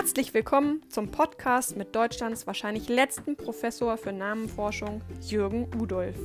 Herzlich willkommen zum Podcast mit Deutschlands wahrscheinlich letzten Professor für Namenforschung, Jürgen Udolf.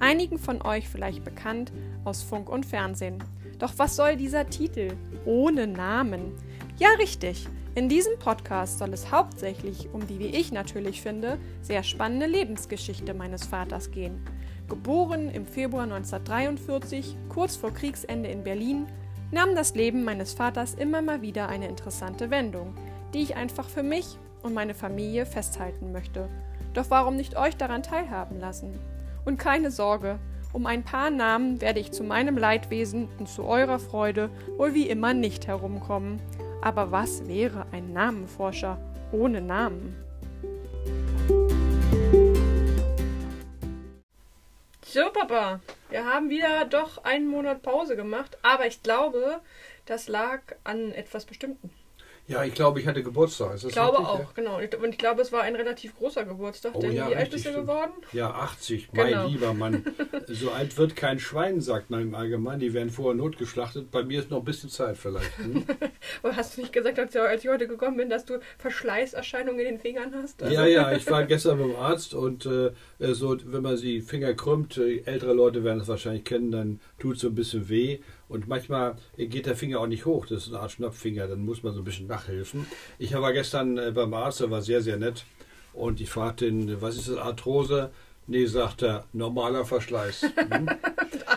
Einigen von euch vielleicht bekannt aus Funk und Fernsehen. Doch was soll dieser Titel ohne Namen? Ja, richtig. In diesem Podcast soll es hauptsächlich um die, wie ich natürlich finde, sehr spannende Lebensgeschichte meines Vaters gehen. Geboren im Februar 1943, kurz vor Kriegsende in Berlin, nahm das Leben meines Vaters immer mal wieder eine interessante Wendung die ich einfach für mich und meine Familie festhalten möchte. Doch warum nicht euch daran teilhaben lassen? Und keine Sorge, um ein paar Namen werde ich zu meinem Leidwesen und zu eurer Freude wohl wie immer nicht herumkommen. Aber was wäre ein Namenforscher ohne Namen? So, Papa, wir haben wieder doch einen Monat Pause gemacht, aber ich glaube, das lag an etwas Bestimmten. Ja, ich glaube, ich hatte Geburtstag. ich glaube richtig, auch, ja? genau. Und ich glaube, es war ein relativ großer Geburtstag. Oh, denn ja, wie alt bist du geworden? Ja, 80. Genau. Mein lieber Mann. so alt wird kein Schwein, sagt man im Allgemeinen. Die werden vorher notgeschlachtet. Bei mir ist noch ein bisschen Zeit vielleicht. Hm? hast du nicht gesagt, als ich heute gekommen bin, dass du Verschleißerscheinungen in den Fingern hast? Also ja, ja. Ich war gestern beim Arzt und äh, so, wenn man die Finger krümmt, äh, ältere Leute werden das wahrscheinlich kennen, dann tut es so ein bisschen weh. Und manchmal geht der Finger auch nicht hoch. Das ist eine Art Schnappfinger. Dann muss man so ein bisschen nachhelfen. Ich war gestern äh, beim Arzt, der war sehr, sehr nett. Und ich fragte ihn, was ist das, Arthrose? Nee, sagt er, normaler Verschleiß. Hm?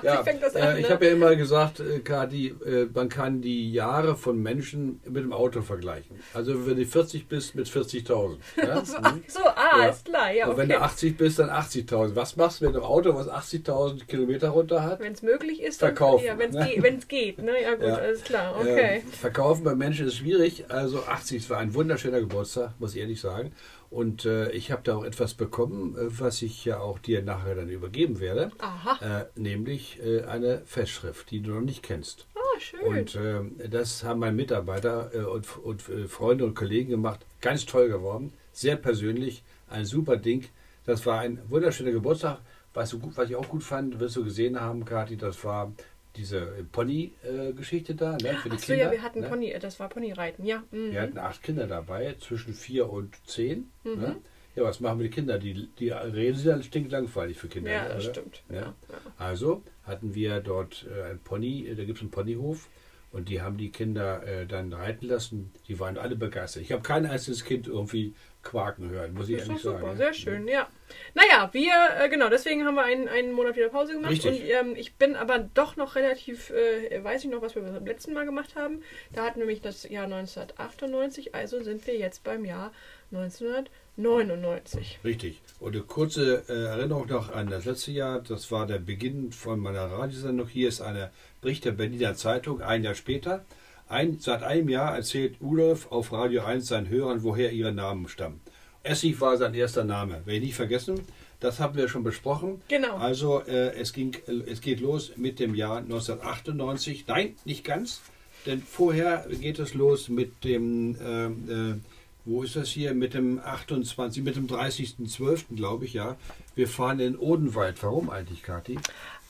Ja, äh, ich ne? habe ja immer gesagt, äh, Kati, äh, man kann die Jahre von Menschen mit dem Auto vergleichen. Also wenn du 40 bist, mit 40.000. Ja? so, hm? so, ah, ja. ist klar. Ja, okay. Und wenn du 80 bist, dann 80.000. Was machst du mit einem Auto, was 80.000 Kilometer runter hat? Wenn es möglich ist, verkaufen. Ja, wenn es ne? geht, geht. Ne? Ja gut, alles klar. Okay. verkaufen bei Menschen ist schwierig. Also 80 war ein wunderschöner Geburtstag, muss ich ehrlich sagen. Und äh, ich habe da auch etwas bekommen, äh, was ich ja auch dir nachher dann übergeben werde. Äh, nämlich äh, eine Festschrift, die du noch nicht kennst. Ah, schön. Und äh, das haben meine Mitarbeiter äh, und, und Freunde und Kollegen gemacht. Ganz toll geworden. Sehr persönlich. Ein super Ding. Das war ein wunderschöner Geburtstag. Was, gut, was ich auch gut fand, wirst du gesehen haben, Kathi, das war diese Pony-Geschichte äh, da, ne, für die Ach so, Kinder. ja, wir hatten ne? Pony, das war Ponyreiten, ja. Mhm. Wir hatten acht Kinder dabei, zwischen vier und zehn. Mhm. Ne? Ja, was machen wir die Kinder? Die, die reden sind dann stinklangweilig für Kinder. Ja, das oder? stimmt. Ja. ja. Also hatten wir dort äh, ein Pony, äh, da gibt es einen Ponyhof und die haben die Kinder äh, dann reiten lassen. Die waren alle begeistert. Ich habe kein einziges Kind irgendwie quaken hören, muss ich ehrlich sagen. Super, sehr schön, ja. Naja, wir, äh, genau, deswegen haben wir einen, einen Monat wieder Pause gemacht. Richtig. Und ähm, ich bin aber doch noch relativ, äh, weiß ich noch, was wir beim letzten Mal gemacht haben. Da hatten wir nämlich das Jahr 1998, also sind wir jetzt beim Jahr 1999. Richtig. Und eine kurze äh, Erinnerung noch an das letzte Jahr. Das war der Beginn von meiner Radiosendung. Hier ist eine Bericht der Berliner Zeitung, ein Jahr später. Ein, seit einem Jahr erzählt Udolf auf Radio 1 seinen Hörern, woher ihre Namen stammen. Essig war sein erster Name. Werde ich nicht vergessen. Das haben wir schon besprochen. Genau. Also äh, es, ging, es geht los mit dem Jahr 1998. Nein, nicht ganz. Denn vorher geht es los mit dem, äh, äh, wo ist das hier? Mit dem 28, mit dem 30.12., glaube ich, ja. Wir fahren in Odenwald. Warum eigentlich, Kathi?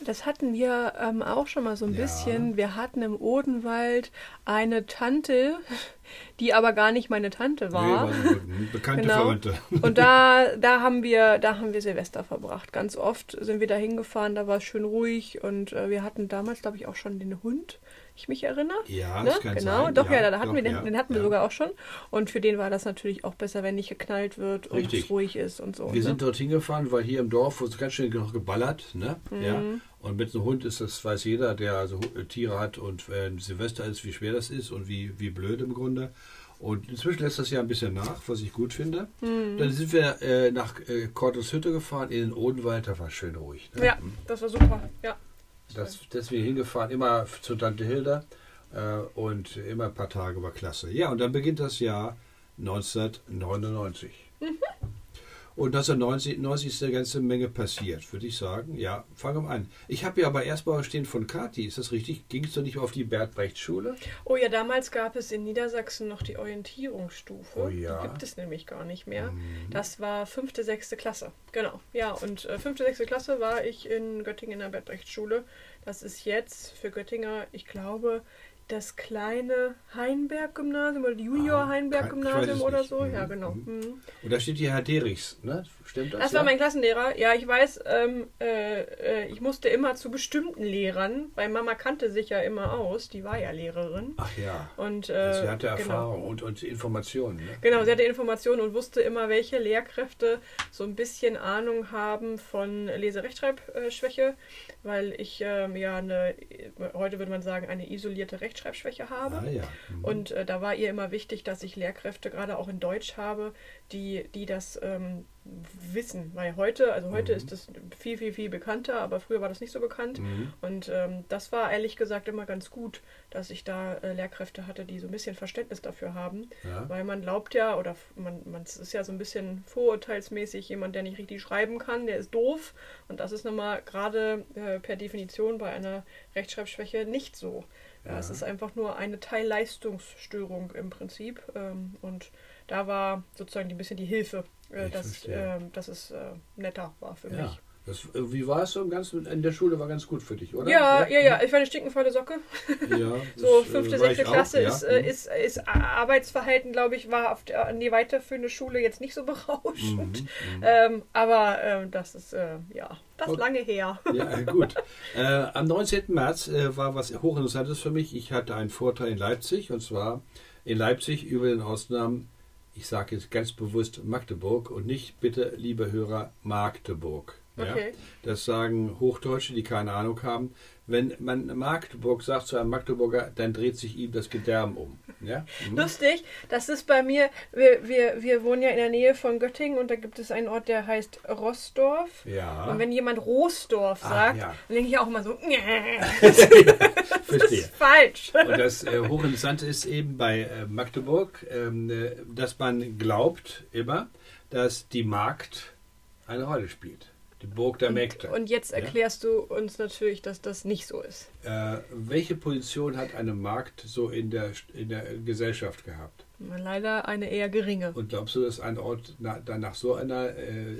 Das hatten wir ähm, auch schon mal so ein ja. bisschen. Wir hatten im Odenwald eine Tante, die aber gar nicht meine Tante war. Nee, war bekannte genau. Verwandte. Und da, da haben wir, da haben wir Silvester verbracht. Ganz oft sind wir da hingefahren, da war es schön ruhig und äh, wir hatten damals, glaube ich, auch schon den Hund ich mich erinnere. Ja, ne? das kann genau. Sein. Doch, ja, ja da hatten doch, wir den, ja, den hatten wir sogar auch schon. Und für den war das natürlich auch besser, wenn nicht geknallt wird und es ruhig ist und so. Wir ne? sind dort hingefahren, weil hier im Dorf wurde ganz schön noch geballert. Ne? Mhm. Ja. Und mit einem Hund ist das, weiß jeder, der also Tiere hat und wenn Silvester ist, wie schwer das ist und wie, wie blöd im Grunde. Und inzwischen lässt das ja ein bisschen nach, was ich gut finde. Mhm. Dann sind wir äh, nach äh, Hütte gefahren, in den Odenwald, da war schön ruhig. Ne? Ja, das war super, ja. Das, deswegen hingefahren, immer zu Tante Hilda äh, und immer ein paar Tage war klasse. Ja, und dann beginnt das Jahr 1999. Mhm. Und 1990 ist eine ganze Menge passiert, würde ich sagen. Ja, fangen wir an. Ich habe ja aber erst mal stehen von Kati, ist das richtig? Ging es doch nicht auf die Bert-Brecht-Schule? Oh ja, damals gab es in Niedersachsen noch die Orientierungsstufe. Oh ja. Die gibt es nämlich gar nicht mehr. Mhm. Das war fünfte, sechste Klasse. Genau. Ja, und äh, fünfte, sechste Klasse war ich in Göttingen in der Bert-Brecht-Schule. Das ist jetzt für Göttinger, ich glaube, das kleine Heinberg-Gymnasium oder Junior Ah, oder so. Mhm, Ja, genau. mhm. Mhm. Und da steht hier Herr Derichs, ne? Stimmt das? Das ja? war mein Klassenlehrer. Ja, ich weiß, ähm, äh, äh, ich musste immer zu bestimmten Lehrern, weil Mama kannte sich ja immer aus, die war ja Lehrerin. Ach ja. Und, äh, Sie hatte genau. Erfahrung und, und Informationen. Ne? Genau, sie hatte Informationen und wusste immer, welche Lehrkräfte so ein bisschen Ahnung haben von Lese-Rechtschreibschwäche, weil ich ähm, ja eine, heute würde man sagen, eine isolierte Rechtschreibschwäche habe. Ah ja. Mhm. Und äh, da war ihr immer wichtig, dass ich Lehrkräfte gerade auch in Deutsch habe, die, die das ähm, wissen. Weil heute, also heute Mhm. ist das viel, viel, viel bekannter, aber früher war das nicht so bekannt. Mhm. Und ähm, das war ehrlich gesagt immer ganz gut, dass ich da äh, Lehrkräfte hatte, die so ein bisschen Verständnis dafür haben. Ja. Weil man glaubt ja, oder man, man ist ja so ein bisschen vorurteilsmäßig, jemand, der nicht richtig schreiben kann, der ist doof. Und das ist nun mal gerade äh, per Definition bei einer Rechtschreibschwäche nicht so. Ja. Ja. Es ist einfach nur eine Teilleistungsstörung im Prinzip. Ähm, und da war sozusagen ein bisschen die Hilfe, äh, dass, ähm, dass es äh, netter war für ja. mich. Das, äh, wie war es so im Ganzen? In der Schule war ganz gut für dich, oder? Ja, ja, ja, ich war eine stinkenvolle Socke. ja So äh, fünfte, sechste auch, Klasse ja. ist, äh, Mhm. ist, ist Arbeitsverhalten, glaube ich, war auf der, an die weiterführende Schule jetzt nicht so berauschend. Mhm, mhm. Ähm, aber ähm, das ist, äh, ja, das Okay. lange her. Ja, äh, gut. Äh, am 19. März äh, war was hochinteressantes für mich. Ich hatte einen Vortrag in Leipzig und zwar in Leipzig über den Ausnahmen, ich sage jetzt ganz bewusst Magdeburg und nicht bitte, liebe Hörer, Magdeburg. Ja? Okay. Das sagen Hochdeutsche, die keine Ahnung haben. Wenn man Magdeburg sagt zu einem Magdeburger, dann dreht sich ihm das Gedärm um. Ja? Mhm. Lustig, das ist bei mir, wir, wir, wir wohnen ja in der Nähe von Göttingen und da gibt es einen Ort, der heißt Rossdorf. Ja, Und wenn jemand Roosdorf Ah, sagt, ja. dann denke ich auch immer so, das verstehe. ist falsch. Und das äh, Hochinteressante ist eben bei äh, Magdeburg, ähm, äh, dass man glaubt immer, dass die Magd eine Rolle spielt. Die Burg der Mägde. Und jetzt Ja? erklärst du uns natürlich, dass das nicht so ist. Äh, welche Position hat eine Magd so in der, in der Gesellschaft gehabt? Leider eine eher geringe. Und glaubst du, dass ein Ort na, dann nach so einer äh,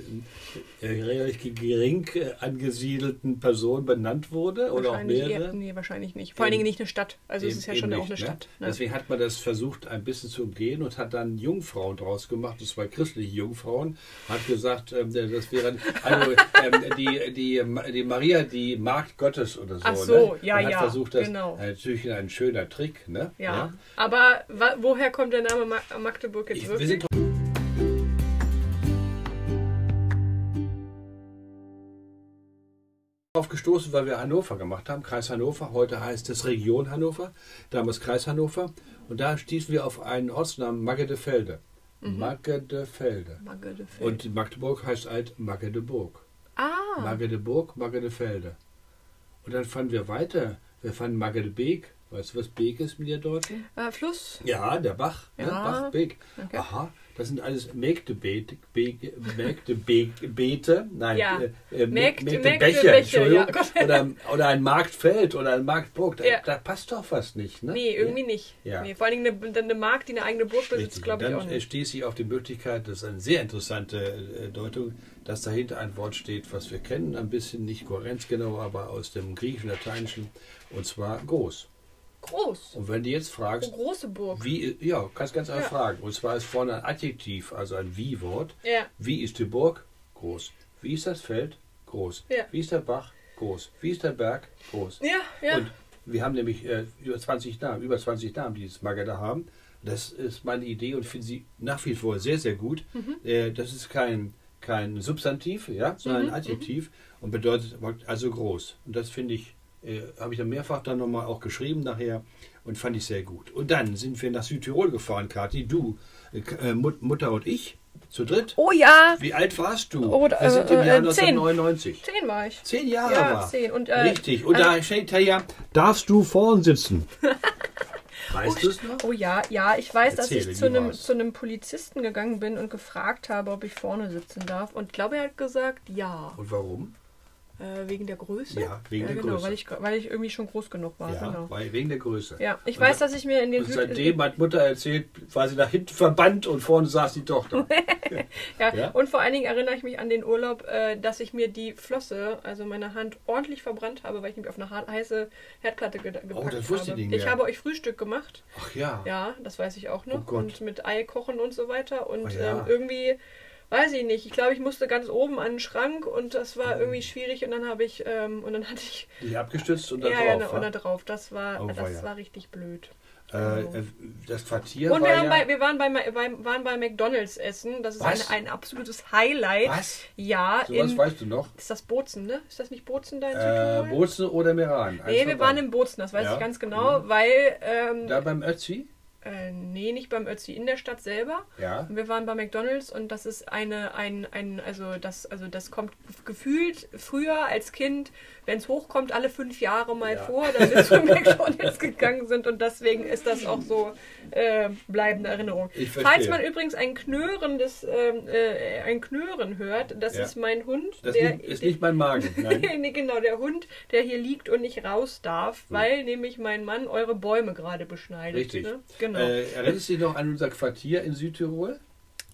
äh, gering äh, angesiedelten Person benannt wurde? Oder auch mehrere? eher, nee, wahrscheinlich nicht. Vor allen Dingen nicht eine Stadt. Also es Eben- ist ja schon auch nicht, eine ne? Stadt. Ne? Deswegen hat man das versucht, ein bisschen zu umgehen und hat dann Jungfrauen draus gemacht, das zwei christliche Jungfrauen, hat gesagt, ähm, das wären also, ähm, die, die, die Maria, die Magd Gottes oder so. Ach so, ne? ja, und hat ja, versucht, das genau. natürlich ein schöner Trick. Ne? Ja. Aber wa woher kommt der Name Ma Magdeburg jetzt Ich, wir wirklich? sind drauf gestoßen, weil wir Hannover gemacht haben, Kreis Hannover. Heute heißt es Region Hannover, damals Kreis Hannover. Und da stießen wir auf einen Ortsnamen Magdefelde. Mhm. Magdefelde. Magdeburg. Und Magdeburg heißt halt Magdeburg. ah, Magdeburg, Magdefelde. Und dann fanden wir weiter. Wir fanden Magdebeek. Weißt du, was Beek ist mit der Deutschen? äh, Fluss. Ja, der Bach. Ne? Ja. Bach, Beek. Okay. Aha, das sind alles Mägdebeete. Beete, Mägdebeete. Nein, Ja. äh, äh, Mägd- Mägdebecher, Mägdebecher, Entschuldigung. ja, oder, oder ein Marktfeld oder ein Marktburg. Da, Ja. da passt doch was nicht. Ne? Nee, irgendwie nicht. Ja. Nee, vor allen Dingen eine, eine Mark, die eine eigene Burg besitzt, glaube ich Dann auch nicht. stieß ich auf die Möglichkeit, das ist eine sehr interessante äh, Deutung, dass dahinter ein Wort steht, was wir kennen, ein bisschen nicht kohärenzgenau, aber aus dem Griechischen, Lateinischen, und zwar groß. Groß. Und wenn du jetzt Oh, fragst, große Burg. wie, ja, kannst ganz einfach Ja. fragen. Und zwar ist vorne ein Adjektiv, also ein Wie-Wort. Ja. Wie ist die Burg? Groß. Wie ist das Feld? Groß. Ja. Wie ist der Bach? Groß. Wie ist der Berg? Groß. Ja, ja. Und wir haben nämlich äh, über 20 Namen, über 20 Namen, die das Magada haben. Das ist meine Idee und finde sie nach wie vor sehr, sehr gut. Mhm. Äh, das ist kein, kein Substantiv, ja, sondern Mhm, ein Adjektiv und bedeutet also groß. Und das finde ich, äh, habe ich dann mehrfach dann nochmal auch geschrieben nachher und fand ich sehr gut. Und dann sind wir nach Südtirol gefahren, Kathi, du, äh, Mut- Mutter und ich, zu dritt. Oh ja, Wie alt warst du? Oh, wir sind im äh, Jahr äh, zehn. 1999. zehn war ich. Zehn Jahre Ja, war. zehn. Und, äh, Richtig. Und da steht da ja, darfst du vorn sitzen. Weißt du es noch? Oh ja, ja, ich weiß, dass Erzähle, ich zu einem, zu einem Polizisten gegangen bin und gefragt habe, ob ich vorne sitzen darf. Und ich glaube, er hat gesagt, ja. Und warum? Äh, wegen der Größe? Ja, wegen der genau, Größe. Weil ich, weil ich irgendwie schon groß genug war. Ja, genau. weil, wegen der Größe. Ja, ich Und weiß, da- dass ich mir in den Und Süd seitdem hat Mutter erzählt, war sie nach hinten verbannt und vorne saß die Tochter. Ja, Ja? und vor allen Dingen erinnere ich mich an den Urlaub, äh, dass ich mir die Flosse, also meine Hand, ordentlich verbrannt habe, weil ich mich auf eine heiße Herdplatte ge gepackt Oh, das wusste ich habe. nicht ich mehr. habe euch Frühstück gemacht, Ach ja. ja, das weiß ich auch noch, Oh Gott. und mit Ei kochen und so weiter. Und Oh ja. ähm, irgendwie, weiß ich nicht, ich glaube, ich musste ganz oben an den Schrank und das war irgendwie schwierig und dann habe ich, ähm, und dann hatte ich, Die abgestützt und dann ja, ja, drauf. und wa? da drauf, das war, Oh, das weia. war richtig blöd. äh, äh, das Quartier Und war wir, haben ja... bei, wir waren, bei, bei, waren bei McDonalds essen. Das ist ein, Was? ein absolutes Highlight. Was? Ja, Sowas in, weißt du noch? ist das Bozen, ne? Ist das nicht Bozen da in Äh? Bozen oder Meran? Nee, von wir waren im Bozen, das weiß Ja. ich ganz genau, weil, ähm, Da beim Ötzi? Äh, nee, nicht beim Ötzi, in der Stadt selber. Ja. Und wir waren bei McDonalds und das ist eine, ein, ein, also das, also das kommt gefühlt früher als Kind, wenn es hochkommt, alle fünf Jahre mal Ja. vor, dass wir zu McDonalds gegangen sind und deswegen ist das auch so äh, bleibende Erinnerung. Ich Falls man übrigens ein Knurren des, ähm, äh, ein Knurren hört, das Ja. ist mein Hund, Das der ist nicht mein Magen. Nein. nee, genau, der Hund, der hier liegt und nicht raus darf, weil nämlich mein Mann eure Bäume gerade beschneidet. Richtig. Ne? Genau. Äh, erinnerst du dich noch an unser Quartier in Südtirol?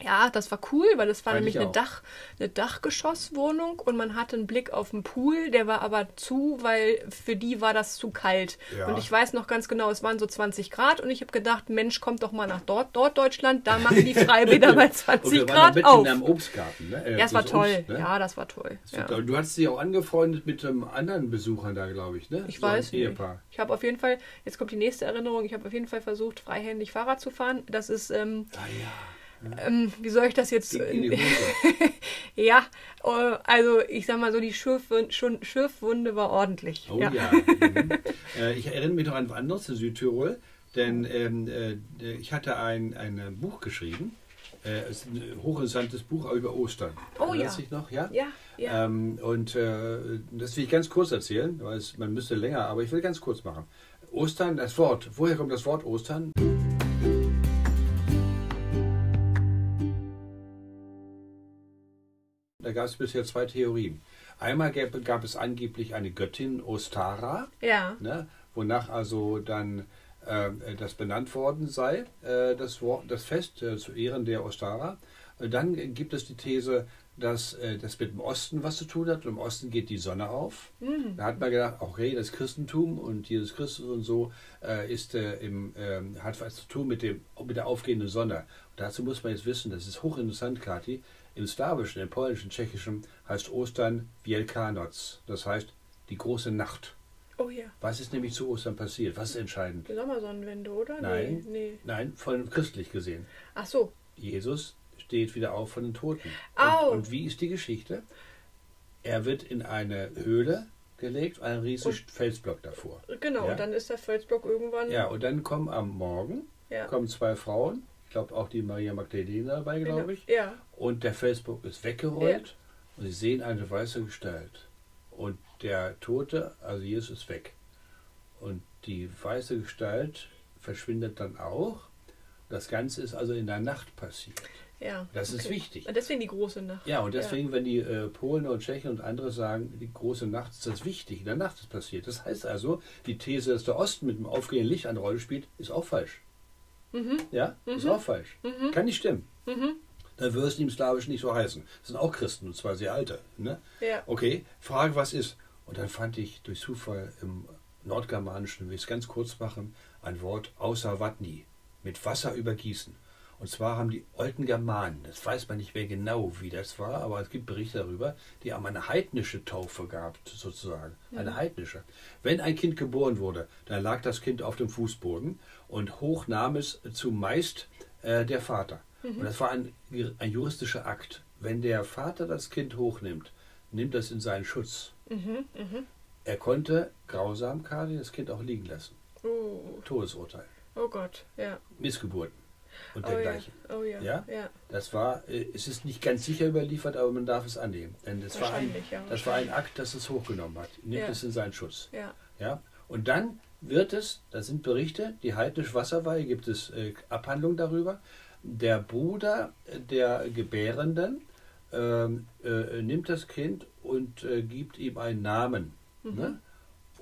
Ja, das war cool, weil das war nämlich ich eine. Dach, eine Dachgeschosswohnung und man hatte einen Blick auf den Pool, der war aber zu, weil für die war das zu kalt. Ja. Und ich weiß noch ganz genau, es waren so 20 Grad und ich habe gedacht, Mensch, kommt doch mal nach dort, dort Deutschland, da machen die Freibäder bei Und 20 wir waren da Grad mitten auf. in Obstgarten. Ne? Äh, Ja, es war das toll. Obst, ne? Ja, das war toll. Das Ja. Du hast dich auch angefreundet mit einem anderen Besucher da, glaube ich, ne? Ich So weiß nicht. Ehepaar. Ich habe auf jeden Fall, jetzt kommt die nächste Erinnerung, ich habe auf jeden Fall versucht, freihändig Fahrrad zu fahren. Das ist, ähm, Ah ja. Ähm, wie soll ich das jetzt... Hose. ja, äh, also ich sag mal so, die Schürfwunde, Schürfwunde war ordentlich. Oh ja. Mhm. äh, ich erinnere mich noch an was anderes in Südtirol, denn ähm, äh, ich hatte ein, ein äh, Buch geschrieben. Äh, es ist ein hochinteressantes Buch über Ostern. Oh Erinnerst ja. dich noch? Ja. Ja, ja. Ähm, und äh, das will ich ganz kurz erzählen, weil es, man müsste länger, aber ich will ganz kurz machen. Ostern, das Wort. Woher kommt das Wort Ostern? Gab es bisher zwei Theorien. Einmal gab, gab es angeblich eine Göttin Ostara, ja. ne, wonach also dann äh, das benannt worden sei, äh, das, das Fest äh, zu Ehren der Ostara. Äh, Dann gibt es die These, dass äh, das mit dem Osten was zu tun hat. Und im Osten geht die Sonne auf. Mhm. Da hat man gedacht, okay, das Christentum und Jesus Christus und so äh, ist, im, ähm, hat was zu tun mit, dem, mit der aufgehenden Sonne. Und dazu muss man jetzt wissen, das ist hochinteressant, Kathi, im Slawischen, im Polnischen, Tschechischen heißt Ostern Wielkanoc. Das heißt die große Nacht. Oh ja. Was ist nämlich zu Ostern passiert? Was ist entscheidend? Die Sommersonnenwende, oder? Nein. Nee. Nein, von christlich gesehen. Ach so. Jesus steht wieder auf von den Toten. Au. Und, und wie ist die Geschichte? Er wird in eine Höhle gelegt, ein riesiger. Felsblock davor. Genau, Ja. und dann ist der Felsblock irgendwann. Ja, und dann kommen am Morgen ja. kommen zwei Frauen, glaube auch die Maria Magdalena dabei, glaube ich, Ja. und der Felsblock ist weggerollt und sie sehen eine weiße Gestalt. Und der Tote, also Jesus, ist weg. Und die weiße Gestalt verschwindet dann auch. Das Ganze ist also in der Nacht passiert. Ja. Das ist okay. wichtig. Und deswegen die große Nacht. Ja, und deswegen, wenn die äh, Polen und Tschechen und andere sagen, die große Nacht ist das wichtig, in der Nacht ist passiert. Das heißt also, die These, dass der Osten mit dem aufgehenden Licht eine Rolle spielt, ist auch falsch. Mhm. Ja, ist Mhm. auch falsch. Mhm. Kann nicht stimmen. Mhm. Dann würde es im Slawischen nicht so heißen. Das sind auch Christen, und zwar sehr alte. Ne? Ja. Okay, Frage, was ist? Und dann fand ich durch Zufall im Nordgermanischen, will ich es ganz kurz machen, ein Wort außer Vatni, mit Wasser übergießen. Und zwar haben die alten Germanen, das weiß man nicht mehr genau, wie das war, aber es gibt Berichte darüber, die haben eine heidnische Taufe gehabt, sozusagen. Eine heidnische. Wenn ein Kind geboren wurde, dann lag das Kind auf dem Fußboden und hoch nahm es zumeist äh, der Vater. Und das war ein, ein juristischer Akt. Wenn der Vater das Kind hochnimmt, nimmt das in seinen Schutz. Mhm. Mhm. Er konnte grausam, Kali, das Kind auch liegen lassen. Oh. Todesurteil. oh Gott. Ja. Missgeburten und Oh ja. dergleichen. Oh ja. Ja? Ja. Das war, äh, es ist nicht ganz sicher überliefert, aber man darf es annehmen. Denn das war ein, ja, das war ein. Akt, das es hochgenommen hat. Nimmt es in seinen Schutz. Ja. Ja? Und dann wird es, da sind Berichte, die heidnische Wasserweihe gibt es äh, Abhandlungen darüber, der Bruder der Gebärenden ähm, äh, nimmt das Kind und äh, gibt ihm einen Namen. Mhm. Ne?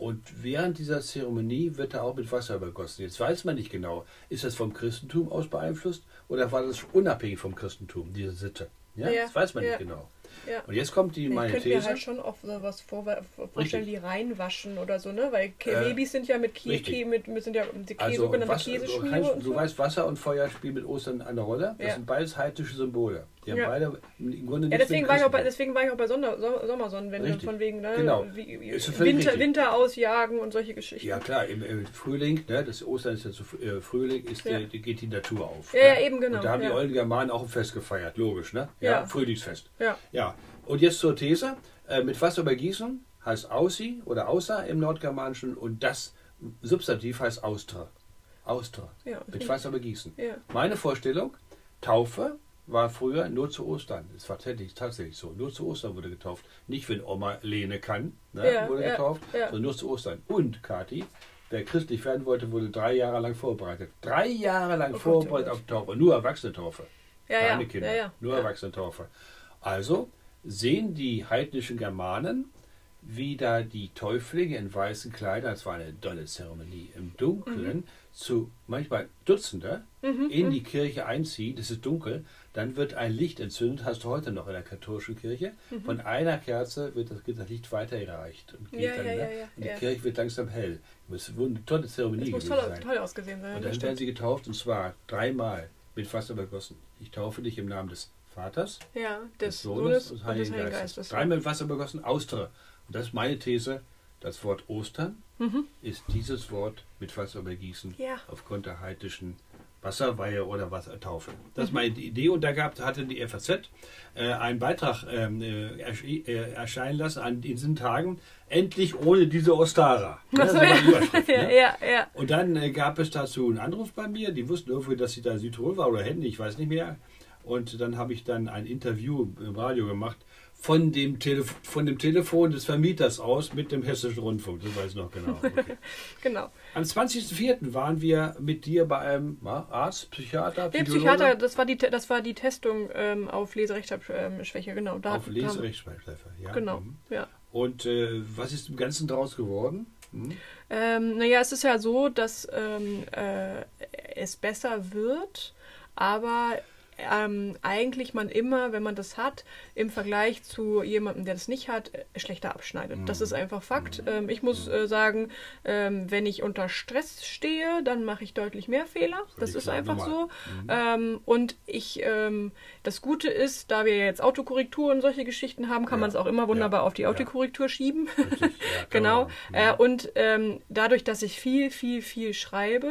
Und während dieser Zeremonie wird er auch mit Wasser übergossen. Jetzt weiß man nicht genau, ist das vom Christentum aus beeinflusst oder war das unabhängig vom Christentum, diese Sitte? Ja, Ja, das weiß man ja. nicht genau. Ja. Und jetzt kommt die Ich meine könnte These. halt schon auch so was vor, vorstellen Richtig. wie reinwaschen oder so, ne? Weil Kä- Äh, Babys sind ja mit Käse, mit, mit sind ja die Käse, Also, sogenannte was, du, Käseschmiere kannst, und du so. weißt, Wasser und Feuer spielen mit Ostern eine Rolle. Das Ja. sind beides heidnische Symbole. Die haben Ja. beide im Grunde ja, deswegen war, ich auch bei, deswegen war ich auch bei Sonder, Sommer- Sommersonnenwende, Richtig. von wegen, ne? Genau. Wie, Winter. Winter ausjagen und solche Geschichten. Ja klar, im, im Frühling, ne, das Ostern ist ja zu äh, Frühling, ist Ja. die, die, geht die Natur auf. Ja, ne? ja, eben, genau, Und da haben die ollen Germanen auch ein Fest gefeiert, logisch, ne? Ja, Ja. Frühlingsfest. Ja. Ja. Und jetzt zur These. Äh, mit Wasser übergießen heißt Aussi oder Außer im Nordgermanischen und das Substantiv heißt Austra. Austra. Ja, Mit Wasser übergießen. Ja. Meine Vorstellung, Taufe war früher nur zu Ostern. Es war tatsächlich, tatsächlich so. Nur zu Ostern wurde getauft. Nicht, wenn Oma Lene kann, ne, Ja, wurde ja, getauft, ja. sondern nur zu Ostern. Und, Kathi, wer christlich werden wollte, wurde drei Jahre lang vorbereitet. Drei Jahre lang Oh Gott, vorbereitet oh auf die Taufe. Nur Erwachsene-Taufe. Ja, Keine Kinder. Nur. Erwachsene-Taufe. Also sehen die heidnischen Germanen, wie da die Täuflinge in weißen Kleidern, das war eine dolle Zeremonie, im Dunkeln Mhm. Zu manchmal Dutzende in die Kirche einziehen, es ist dunkel, dann wird ein Licht entzündet, hast du heute noch in der katholischen Kirche. Mhm. Von einer Kerze wird das, Licht weitergereicht und geht Ja, dann, ja, ne? ja, ja, und die. Kirche wird langsam hell. Das wurde eine tolle Zeremonie Das muss gewesen toll, toll ausgesehen sein. Und dann werden sie getauft und zwar dreimal mit Wasser übergossen. Ich taufe dich im Namen des Vaters, ja, des Sohnes Sohnes und und des Heiligen Heiligen Geistes. Geistes. Dreimal mit Wasser übergossen, Austere. Und das ist meine These. Das Wort Ostern Mhm. ist dieses Wort mit Wasser übergießen Ja. aufgrund der heidnischen Wasserweihe oder Wassertaufe. Das Mhm. ist meine Idee und da gab, hatte die FAZ äh, einen Beitrag ähm, äh, erschi- äh, erscheinen lassen an diesen Tagen. Endlich ohne diese Ostara. Ach so, ja, ne? ja, ja. Und dann äh, gab es dazu einen Anruf bei mir. Die wussten irgendwie, dass sie da in Südtirol war oder Hände, ich weiß nicht mehr. Und dann habe ich dann ein Interview im Radio gemacht von dem, Telef von dem Telefon des Vermieters aus mit dem Hessischen Rundfunk. Das weiß ich noch genau. Okay. Genau. Am 20.04. waren wir mit dir bei einem na, Arzt, Psychiater, Der Psychologe Psychiater, das war die, das war die Testung ähm, auf Leserechtschreibschwäche, genau. Da auf Leserechtschreibschleife. Ja. Genau, Mhm. ja. Und äh, was ist im Ganzen daraus geworden? Hm? Ähm, naja, es ist ja so, dass ähm, äh, es besser wird, aber ähm, eigentlich man immer, wenn man das hat, im Vergleich zu jemandem, der das nicht hat, äh, schlechter abschneidet. Das ist einfach Fakt. Ähm, ich muss äh, sagen, ähm, wenn ich unter Stress stehe, dann mache ich deutlich mehr Fehler. Das Völlig ist einfach normal. so. Ähm, und ich, ähm, das Gute ist, da wir jetzt Autokorrektur und solche Geschichten haben, kann Ja. man es auch immer wunderbar Ja. auf die Ja. Autokorrektur schieben. Richtig, ja, Genau. man Äh, und ähm, dadurch, dass ich viel, viel, viel schreibe,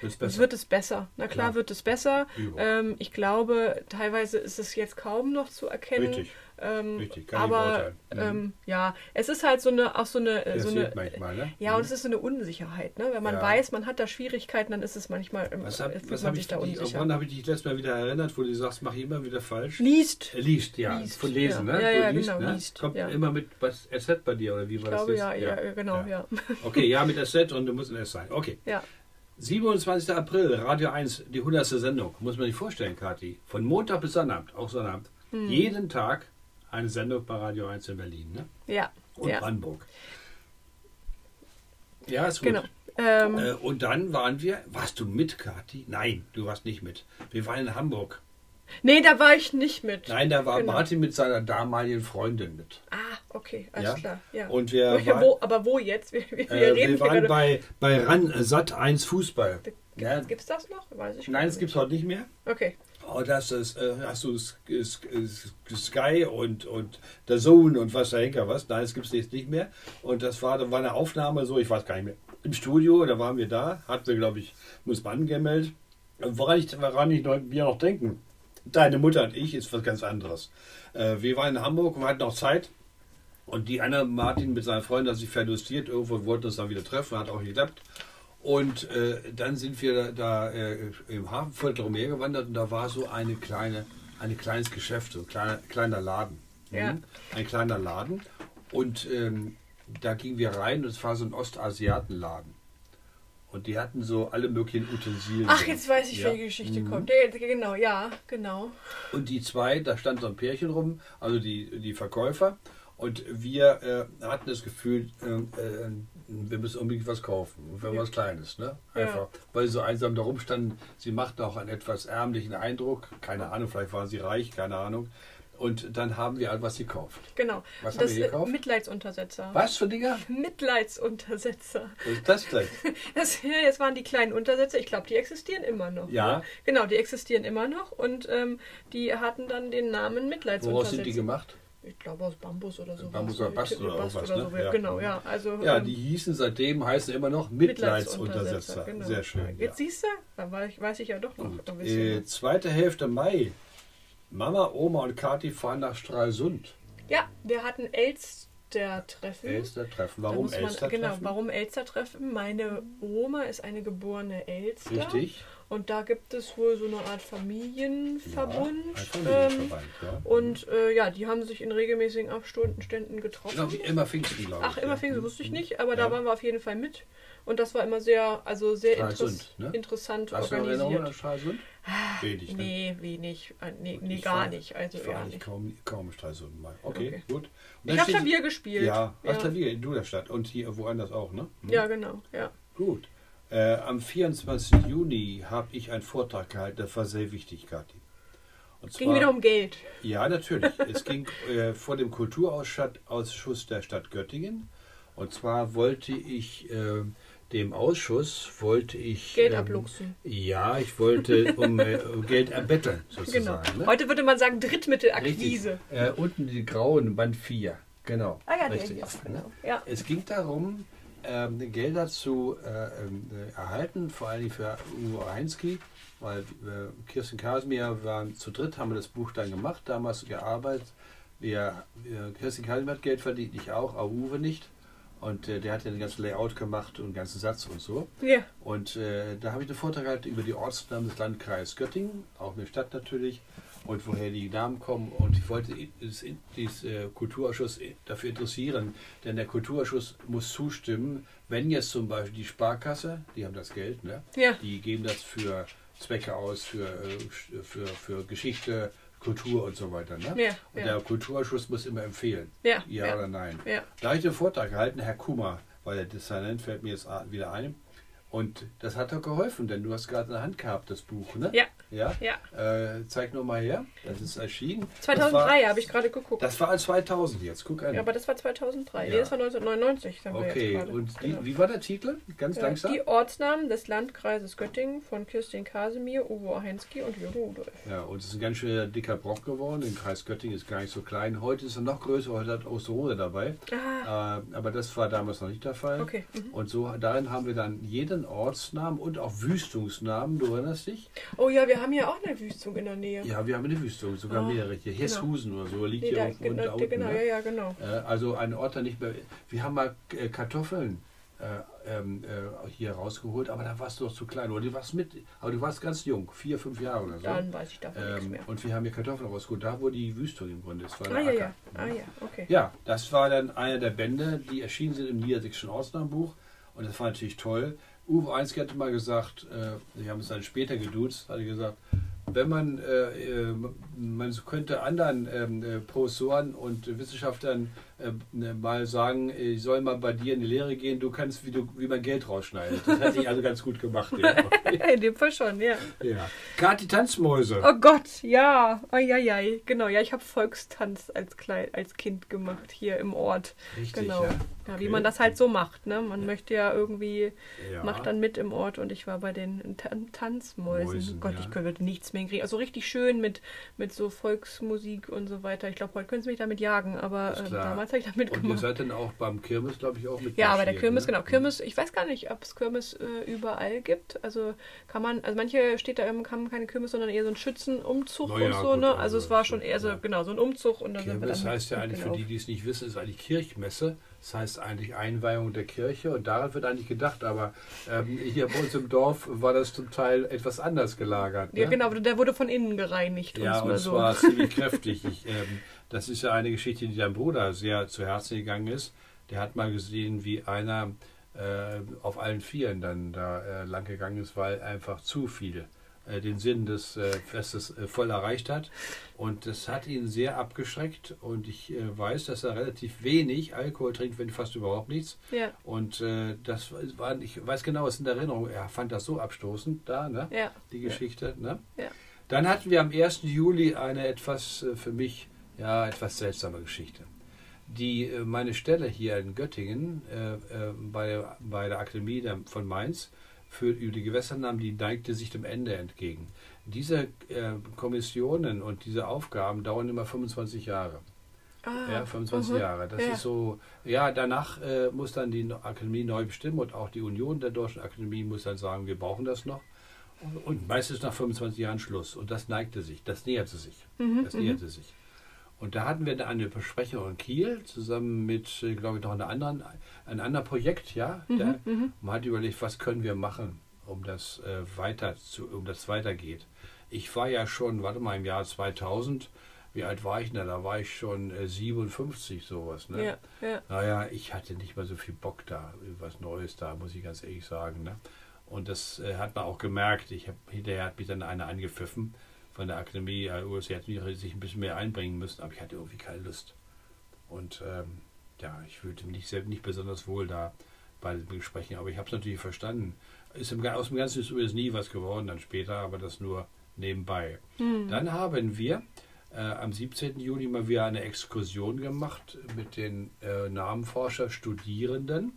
wird es besser. Na klar, Klar. wird es besser. Übung. Ähm, ich glaube, teilweise ist es jetzt kaum noch zu erkennen. Richtig. Ähm, Richtig, kann ich aber. Mhm. ähm, ja, es ist halt so eine, auch so eine, Das so eine manchmal, ne? ja, Mhm. und es ist so eine Unsicherheit. Ne? Wenn man Ja. weiß, man hat da Schwierigkeiten, dann ist es manchmal, ähm, Was, hab, fühlt was man ich, da unsicher. woran habe ich dich letztes Mal wieder erinnert, wo du sagst, mache ich immer wieder falsch? Liest. Äh, Liest, ja. Liest, Von Lesen, ja. ne? Ja, ja, liest, genau, ne? liest, Kommt ja. immer mit was SZ bei dir, oder wie war Ich das? glaube, jetzt? ja, ja, genau, ja. Okay, ja, mit SZ und du musst ein S sein. Okay. Ja. 27. April, Radio 1, die 100. Sendung. Muss man sich vorstellen, Kathi. Von Montag bis Sonnabend, auch Sonnabend. Hm. Jeden Tag eine Sendung bei Radio 1 in Berlin, ne? Ja, Und ja. Brandenburg. Ja, ist gut. genau. Ähm, Äh, und dann waren wir, warst du mit, Kathi? Nein, du warst nicht mit. Wir waren in Hamburg. Nee, da war ich nicht mit. Nein, da war Genau. Martin mit seiner damaligen Freundin mit. Ah, okay, alles Ja. klar. Ja. Und wir aber, waren- wo, aber wo jetzt? Wir, wir, Äh, wir waren bei, bei RAN äh, Sat 1 Fußball. Ja, Gibt es das noch? Weiß ich nein, es gibt es heute nicht mehr. Okay. Oh, das ist, äh, hast du Sky und, und der Zone und was der Henker was. Nein, es gibt es jetzt nicht mehr. Und das war, da war eine Aufnahme so, ich weiß gar nicht mehr, im Studio, da waren wir da, hatten wir, glaube ich, muss man angemeldet. Woran, ich, woran ich noch, wir noch denken, deine Mutter und ich, ist was ganz anderes. Äh, wir waren in Hamburg und wir hatten noch Zeit. Und die Anna Martin mit seiner Freundin hat sich verlustiert, irgendwo wollten uns dann wieder treffen, hat auch geklappt. Und äh, dann sind wir da, da äh, im Hafenviertel umhergewandert und da war so eine kleine, ein kleines Geschäft, so ein kleiner, kleiner Laden. Ja. Mhm. Ein kleiner Laden. Und ähm, da gingen wir rein und es war so ein Ostasiatenladen. Und die hatten so alle möglichen Utensilien. Ach, jetzt weiß ich, ja. welche Geschichte Mhm. kommt. Ja, genau, ja, genau. Und die zwei, da stand so ein Pärchen rum, also die, die Verkäufer. Und wir äh, hatten das Gefühl, äh, äh, wir müssen unbedingt was kaufen. Und wenn Ja. was Kleines, ne? Ja. Einfach. Weil sie so einsam da rumstanden. Sie machten auch einen etwas ärmlichen Eindruck. Keine Ahnung, vielleicht waren sie reich, keine Ahnung. Und dann haben wir etwas gekauft. Genau. Was haben das wir gekauft? äh, Mitleidsuntersetzer. Was für Dinger? Mitleidsuntersetzer. Was ist das denn? Das, ja, jetzt waren die kleinen Untersetzer. Ich glaube, die existieren immer noch. Ja. Ne? Genau, die existieren immer noch. Und ähm, die hatten dann den Namen Mitleidsuntersetzer. Woraus sind die gemacht? Ich glaube aus Bambus oder so. Bambus oder Bast oder irgendwas, oder ne? so. Ja. Genau, ja. Also, Ja, ähm, die hießen seitdem, heißen immer noch Mitleidsuntersetzer. genau. Sehr schön. Ja. Jetzt siehst du, da weiß ich ja doch noch ein bisschen. Äh, zweite Hälfte Mai. Mama, Oma und Kathi fahren nach Stralsund. Ja, wir hatten Elster-Treffen. Elster-Treffen. Warum man- Elster-Treffen? Genau, warum Elster-Treffen? Meine Oma ist eine geborene Elster. Richtig. Und da gibt es wohl so eine Art Familienverbund. Ja, ähm, Familienverband, ja. und äh, ja, die haben sich in regelmäßigen Abständen Ständen getroffen. Genau, wie immer Pfingsten, glaube ich. Ach, immer ja. Pfingsten wusste ich nicht, aber da waren wir auf jeden Fall mit. Und das war immer sehr, also sehr Stralsund, interess ne? interessant Hast du noch Erinnerungen an organisiert. Stralsund? Wenig, ne? Nee, wenig. Äh, Nee, nee gar war- nicht. Also Ich war nicht. kaum, kaum Stralsund mal. Okay, Okay. gut. Ich habe Klavier gespielt. Ja, ja. Klavier in Duderstadt und hier woanders auch, ne? Hm. Ja, genau. Ja. Gut. Äh, am 24. Juni habe ich einen Vortrag gehalten, das war sehr wichtig, Kathi. Und Ging wieder um Geld. Ja, natürlich. es ging äh, vor dem Kulturausschuss der Stadt Göttingen. Und zwar wollte ich äh, dem Ausschuss, wollte ich... Geld ähm, abluchsen. Ja, ich wollte um äh, Geld erbetteln, Genau. sozusagen. Ne? Heute würde man sagen. Drittmittelakquise. Äh, unten die grauen, Band 4. Genau. Ah ja, Richtig. der. Genau. Ja. Es ging darum, ähm, Gelder zu äh, ähm, äh, erhalten, vor allem für Uwe Heinski, weil äh, Kirsten Kasimir waren zu dritt, haben wir das Buch dann gemacht, damals gearbeitet. Wir, wir, Kirsten Kasimir hat Geld verdient, ich auch, aber Uwe nicht. Und äh, der hat ja den ganzen Layout gemacht und den ganzen Satz und so. ja. Und äh, da habe ich einen Vortrag gehalten über die Ortsnamen des Landkreises Göttingen, auch eine Stadt natürlich, und woher die Namen kommen. Und ich wollte das äh, Kulturausschuss dafür interessieren, denn der Kulturausschuss muss zustimmen, wenn jetzt zum Beispiel die Sparkasse, die haben das Geld, ne? Ja. die geben das für Zwecke aus, für, äh, für, für Geschichte, Kultur und so weiter. Ne? Ja, und ja. der Kulturausschuss muss immer empfehlen, Ja, ja, oder nein. Da habe ich den Vortrag gehalten, Herr Kummer, weil der Dezernent fällt mir jetzt wieder ein. Und das hat doch geholfen, denn du hast gerade in der Hand gehabt, das Buch, ne? Ja. Ja? Ja. Äh, zeig nur mal her, das ist erschienen. 2003 das habe ich gerade geguckt. das war 2000 jetzt, guck an. ja, aber das war 2003. Nee, Ja. das war 1999. Sagen wir okay, und die, Genau. wie war der Titel? Ganz Ja, langsam? die Ortsnamen des Landkreises Göttingen von Kirstin Kasimir, Uwe Heinski und Jürgen Rudolf. Ja, und es ist ein ganz schön dicker Brock geworden. Der Kreis Göttingen ist gar nicht so klein. Heute ist er noch größer, heute hat Osterode dabei. Ah, Äh, aber das war damals noch nicht der Fall. okay. Mhm. Und so darin haben wir dann jeden Ortsnamen und auch Wüstungsnamen, du erinnerst dich? Oh ja, wir haben ja auch eine Wüstung in der Nähe. Ja, wir haben eine Wüstung, sogar Ah, mehrere hier. Hesshusen oder so liegt Nee, hier da, irgendwo genau, unten. genau, ne? ja, ja, genau. Äh, Also ein Ort, der nicht mehr. Wir haben mal äh, Kartoffeln äh, ähm, äh, hier rausgeholt, aber da warst du doch zu klein. Oder du warst mit, aber du warst ganz jung, vier, fünf Jahre oder so. Dann weiß ich davon nichts Ähm, mehr. und wir haben hier Kartoffeln rausgeholt, da wo die Wüstung im Grunde ist. War Ah ja, ja. Ah ja, okay. Ja, das war dann einer der Bände, die erschienen sind im Niedersächsischen Ortsnamenbuch. Und das war natürlich toll. Uwe Einzig hatte mal gesagt, äh, wir haben es dann später geduzt, hatte gesagt, wenn man, äh, äh, man könnte anderen ähm, äh, Professoren und Wissenschaftlern mal sagen, ich soll mal bei dir in die Lehre gehen, du kannst, wie, du, wie man Geld rausschneidet. Das hat sich also ganz gut gemacht. Ja. In dem Fall schon, ja. ja. Kati Tanzmäuse. Oh Gott, ja. Eieiei. Genau, ja, ich habe Volkstanz als, Klein, als Kind gemacht hier im Ort. Richtig, genau. ja. Ja, wie man das halt so macht, ne? Man möchte ja irgendwie, Ja. macht dann mit im Ort und ich war bei den Tan Tanzmäusen. Mäusen, Gott, ja. ich könnte nichts mehr kriegen. Also richtig schön mit, mit so Volksmusik und so weiter. Ich glaube, heute können sie mich damit jagen, aber äh, damals ich damit Und ihr gemacht. seid dann auch beim Kirmes, glaube ich, auch mit Ja, aber der Kirmes, ne? genau. Kirmes, ich weiß gar nicht, ob es Kirmes äh, überall gibt. Also kann man, also manche steht da, ähm, haben keine Kirmes, sondern eher so ein Schützenumzug Na ja, und so, gut, ne? also Also es war schon eher so, ja. genau, so ein Umzug und dann sind wir Kirmes dann heißt ja eigentlich, für die, mitgelaufen. die es nicht wissen, ist eigentlich Kirchmesse. Das heißt eigentlich Einweihung der Kirche und daran wird eigentlich gedacht. Aber ähm, hier bei uns im Dorf war das zum Teil etwas anders gelagert. Ne? Ja, genau, der wurde von innen gereinigt. Ja, und so. zwar ziemlich kräftig. Ich, ähm, das ist ja eine Geschichte, die deinem Bruder sehr zu Herzen gegangen ist. Der hat mal gesehen, wie einer äh, auf allen Vieren dann da äh, lang gegangen ist, weil einfach zu viel äh, den Sinn des äh, Festes äh, voll erreicht hat. Und das hat ihn sehr abgeschreckt. Und ich weiß, dass er relativ wenig Alkohol trinkt, wenn fast überhaupt nichts. Ja. Und das war, ich weiß genau, es ist in der Erinnerung, er fand das so abstoßend da, ne? Ja. Die Geschichte, ne? Ja. Dann hatten wir am 1. Juli eine etwas für mich, ja, etwas seltsame Geschichte. Die, äh, meine Stelle hier in Göttingen äh, äh, bei, bei der Akademie von Mainz für über die Gewässernamen, die neigte sich dem Ende entgegen. Diese äh, Kommissionen und diese Aufgaben dauern immer 25 Jahre. Ah, Ja, 25 mhm. Jahre. Das Ja. ist so, ja, danach äh, muss dann die Akademie neu bestimmen und auch die Union der Deutschen Akademie muss dann sagen, wir brauchen das noch. Und meistens nach 25 Jahren Schluss. Und das neigte sich, das näherte sich. Mhm, Das näherte sich. Und da hatten wir dann eine Besprechung in Kiel zusammen mit, äh, glaube ich, noch einer anderen, ein anderes Projekt, ja. Mhm, Da, man hat überlegt, was können wir machen, um das äh, weiter zu, um das weitergeht. Ich war ja schon, warte mal, im Jahr 2000, wie alt war ich denn da? Da war ich schon äh, 57, sowas, ne? Ja, ja. Naja, ich hatte nicht mehr so viel Bock da, was Neues da, muss ich ganz ehrlich sagen. Ne? Und das äh, hat man auch gemerkt. Ich hab, hinterher hat mich dann einer angepfiffen von der Akademie. Ja, sie hätte mich- sich ein bisschen mehr einbringen müssen, aber ich hatte irgendwie keine Lust. Und ähm, ja, ich fühlte mich nicht, selbst nicht besonders wohl da bei den Gesprächen, aber ich habe es natürlich verstanden. Ist im, aus dem Ganzen ist übrigens nie was geworden, dann später, aber das nur nebenbei. Hm. Dann haben wir äh, am 17. Juli mal wieder eine Exkursion gemacht mit den äh, Namenforscher Studierenden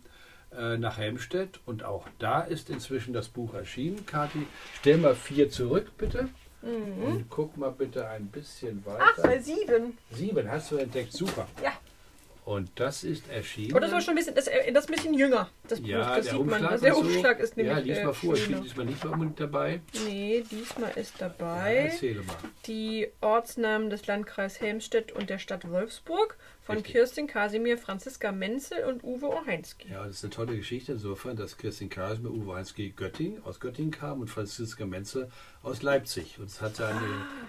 äh, nach Helmstedt und auch da ist inzwischen das Buch erschienen. Kathi, stell mal vier zurück bitte und guck mal bitte ein bisschen weiter. Ach, bei sieben. Sieben hast du entdeckt, super. Ja. Und das ist erschienen. Oh, das war schon ein bisschen, das, äh, das ist ein bisschen jünger, das ja, das der sieht man. Umschlag, Also der und so. Umschlag ist nämlich. Ja, lies mal äh, vor, schöner. steht diesmal nicht mal unbedingt dabei. Nee, diesmal ist Ja, dabei erzähle mal. die Ortsnamen des Landkreis Helmstedt und der Stadt Wolfsburg von Richtig. Kirstin Kasimir, Franziska Menzel und Uwe Ohainski. Ja, das ist eine tolle Geschichte insofern, dass Kirstin Kasimir, Uwe Heinzke Göttingen, aus Göttingen kam und Franziska Menze aus Leipzig. Und es hat ja eine,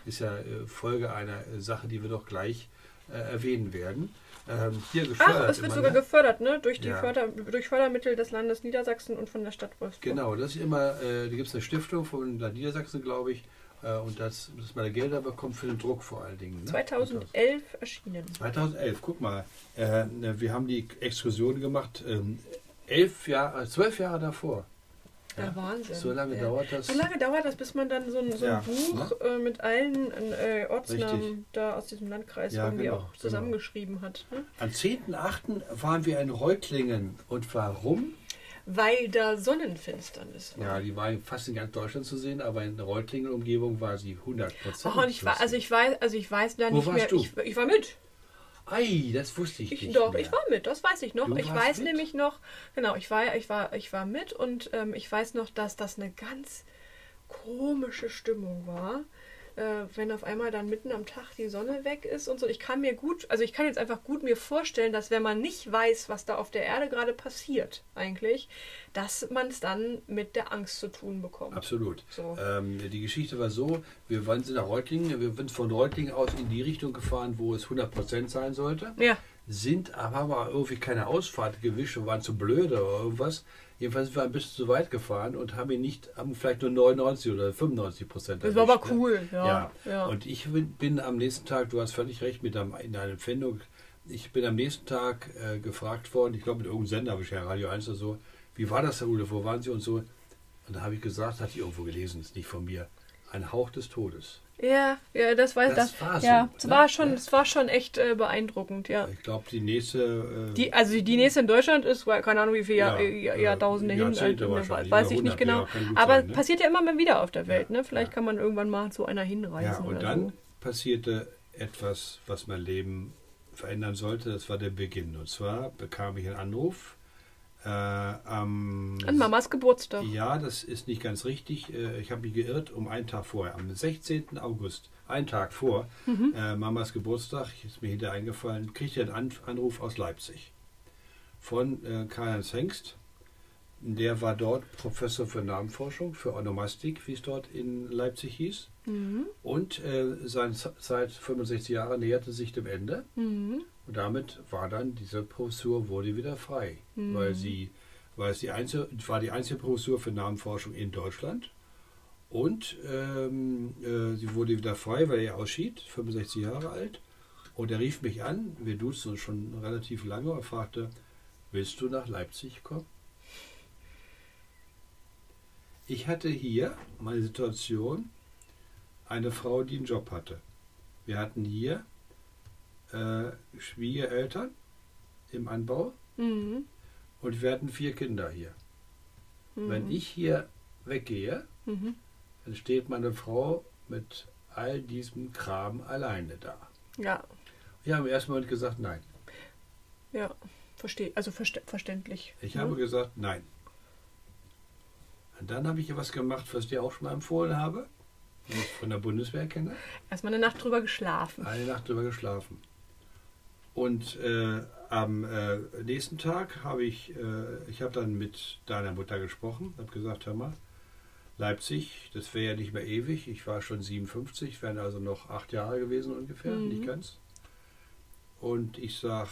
ist ja äh, Folge einer Sache, die wir doch gleich äh, erwähnen werden. Ähm, hier gefördert. Ach, es wird sogar ne? gefördert, ne? Durch die Ja. Förder, durch Fördermittel des Landes Niedersachsen und von der Stadt Wolfsburg. Genau, das ist immer, äh, da gibt es eine Stiftung von der Niedersachsen, glaube ich, äh, und das, dass man da Gelder bekommt für den Druck vor allen Dingen. Ne? 2011 erschienen. 2011, guck mal, äh, wir haben die Exkursion gemacht, ähm, elf Jahre, zwölf Jahre davor. Ja, Wahnsinn. So lange ja. dauert das. So lange dauert das, bis man dann so ein, so ein Ja, Buch äh, mit allen äh, Ortsnamen Richtig. da aus diesem Landkreis Ja, irgendwie genau, auch zusammengeschrieben hat. Ne? Am 10.8. waren wir in Reutlingen. Und warum? Weil da Sonnenfinsternis war. Ja, die war fast in ganz Deutschland zu sehen, aber in der Reutlingen-Umgebung war sie 100 Prozent. Oh, und ich war, also ich weiß, also ich weiß da Wo nicht warst mehr. du? Ich, ich war mit. Ei, das wusste ich, Ich, nicht doch, mehr. ich war mit, das weiß ich noch. Du ich weiß mit? nämlich noch, genau, ich war, ich war, ich war mit und ähm, ich weiß noch, dass das eine ganz komische Stimmung war. Äh, wenn auf einmal dann mitten am Tag die Sonne weg ist und so. Ich kann mir gut, also ich kann jetzt einfach gut mir vorstellen, dass wenn man nicht weiß, was da auf der Erde gerade passiert, eigentlich, dass man es dann mit der Angst zu tun bekommt. Absolut. So. Ähm, die Geschichte war so, wir waren nach Reutlingen, wir sind von Reutlingen aus in die Richtung gefahren, wo es 100 Prozent sein sollte. Ja, sind, aber aber irgendwie keine Ausfahrt gewischt und waren zu blöde oder irgendwas. Jedenfalls sind wir ein bisschen zu weit gefahren und haben ihn nicht, haben vielleicht nur 99 oder 95 Prozent das war aber ne? cool. Ja, Ja. ja. Und ich bin, bin am nächsten Tag, du hast völlig recht mit deinem, in deiner Empfindung, ich bin am nächsten Tag äh, gefragt worden, ich glaube mit irgendeinem Sender, wahrscheinlich Radio 1 oder so, wie war das, Herr Ulle, wo waren Sie und so. Und da habe ich gesagt, hatte ich irgendwo gelesen, ist nicht von mir, ein Hauch des Todes. Ja, ja, das weiß Das das. war so, ja, es ne? war schon, Ja. es war schon echt äh, beeindruckend, ja. Ich glaube, die nächste... Äh, Die, also die nächste in Deutschland ist, keine Ahnung wie viele Jahr, Ja, Jahr, äh, Jahrtausende hin, äh, wahrscheinlich, weiß ich nicht 100 genau. Aber sein, ne? passiert ja immer mal wieder auf der Welt, ne? Vielleicht kann man irgendwann mal zu einer hinreisen Ja, und dann so. passierte etwas, was mein Leben verändern sollte. Das war der Beginn. Und zwar bekam ich einen Anruf äh, am. An Mamas Geburtstag. Ja, das ist nicht ganz richtig. Äh, Ich habe mich geirrt um einen Tag vorher. Am 16. August, einen Tag vor Mhm. äh, Mamas Geburtstag, ist mir hinterher eingefallen, kriegte ich einen An Anruf aus Leipzig von äh, Karl-Heinz Hengst. Der war dort Professor für Namenforschung, für Onomastik, wie es dort in Leipzig hieß. Mhm. Und äh, seine Z- Zeit 65 Jahre näherte sich dem Ende. Mhm. Und damit war dann diese Professur wurde wieder frei, Mhm. weil sie weil es die einzige, war die einzige Professur für Namenforschung in Deutschland. Und ähm, äh, sie wurde wieder frei, weil er ausschied, 65 Jahre alt. Und er rief mich an, wir duzen uns schon relativ lange und fragte, willst du nach Leipzig kommen? Ich hatte hier meine Situation, eine Frau, die einen Job hatte. Wir hatten hier äh, Schwiegereltern im Anbau Mhm. und wir hatten vier Kinder hier. Mhm. Wenn ich hier weggehe, Mhm. dann steht meine Frau mit all diesem Kram alleine da. Ja, Ich habe im ersten Moment gesagt, nein. ja, verstehe. Also verste verständlich. Ich habe gesagt, nein. Und dann habe ich was gemacht, was ich dir auch schon mal empfohlen habe, was ich von der Bundeswehr kenne. Erstmal eine Nacht drüber geschlafen. Eine Nacht drüber geschlafen. Und äh, am äh, nächsten Tag habe ich, äh, ich habe dann mit deiner Mutter gesprochen, habe gesagt, hör mal, Leipzig, das wäre ja nicht mehr ewig. Ich war schon 57, wären also noch acht Jahre gewesen ungefähr, Mhm. nicht ganz. Und ich sage,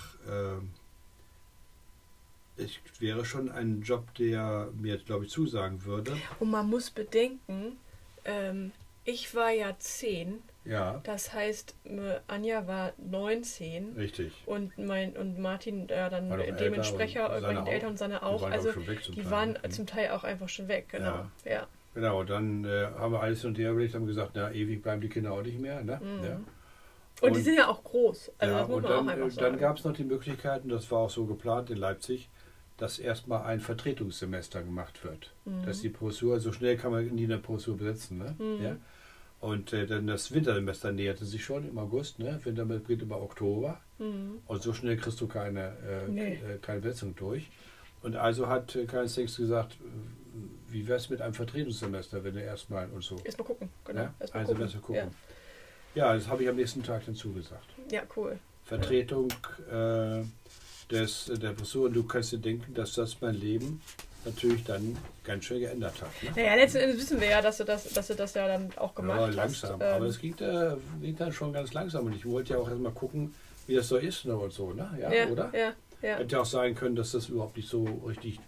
äh, es wäre schon ein Job, der mir, glaube ich, zusagen würde. Und man muss bedenken, ähm, ich war ja zehn. Ja, Das heißt, äh, Anja war 19 richtig. und mein und Martin ja dann älter, dementsprechend äh, die Eltern und seine Die auch. waren, Also glaub ich, schon weg zum die Teil. waren Mhm. zum Teil auch einfach schon weg, genau. Ja. Ja. Genau, dann äh, haben wir alles und her überlegt, haben gesagt, na, ewig bleiben die Kinder auch nicht mehr. Ne? Mhm. Ja. Und, die Und- sind ja auch groß. Also ja, das muss und man dann, auch einfach äh, sagen. dann gab es noch die Möglichkeit, und das war auch so geplant in Leipzig, dass erstmal ein Vertretungssemester gemacht wird. Mhm. Dass die Professur, so schnell kann man nie eine Professur besetzen. Ne? Mhm. Ja? Und äh, dann das Wintersemester näherte sich schon im August, ne? Winter beginnt im Oktober. Mhm. Und so schnell kriegst du keine, äh, Nee. äh, keine Besetzung durch. Und also hat äh, Karl Sings gesagt, wie wäre es mit einem Vertretungssemester, wenn du erstmal und so. Erstmal gucken, genau. Ja, Erstmal ein gucken. Semester gucken. Ja, das habe ich am nächsten Tag dann zugesagt. Ja. ja, cool. Vertretung äh, des, der Professur. Und du kannst dir denken, dass das mein Leben natürlich dann ganz schön geändert hat. Ne? Naja, letzten Endes wissen wir ja, dass du das, dass du das ja dann auch gemacht Ja, hast. langsam. Ähm, Aber es ging, äh, ging dann schon ganz langsam. Und ich wollte ja auch erstmal gucken, wie das so ist ne, und so, ne? Ja, ja, oder? Ja, ja. Hätte ja auch sein können, dass das überhaupt nicht so richtig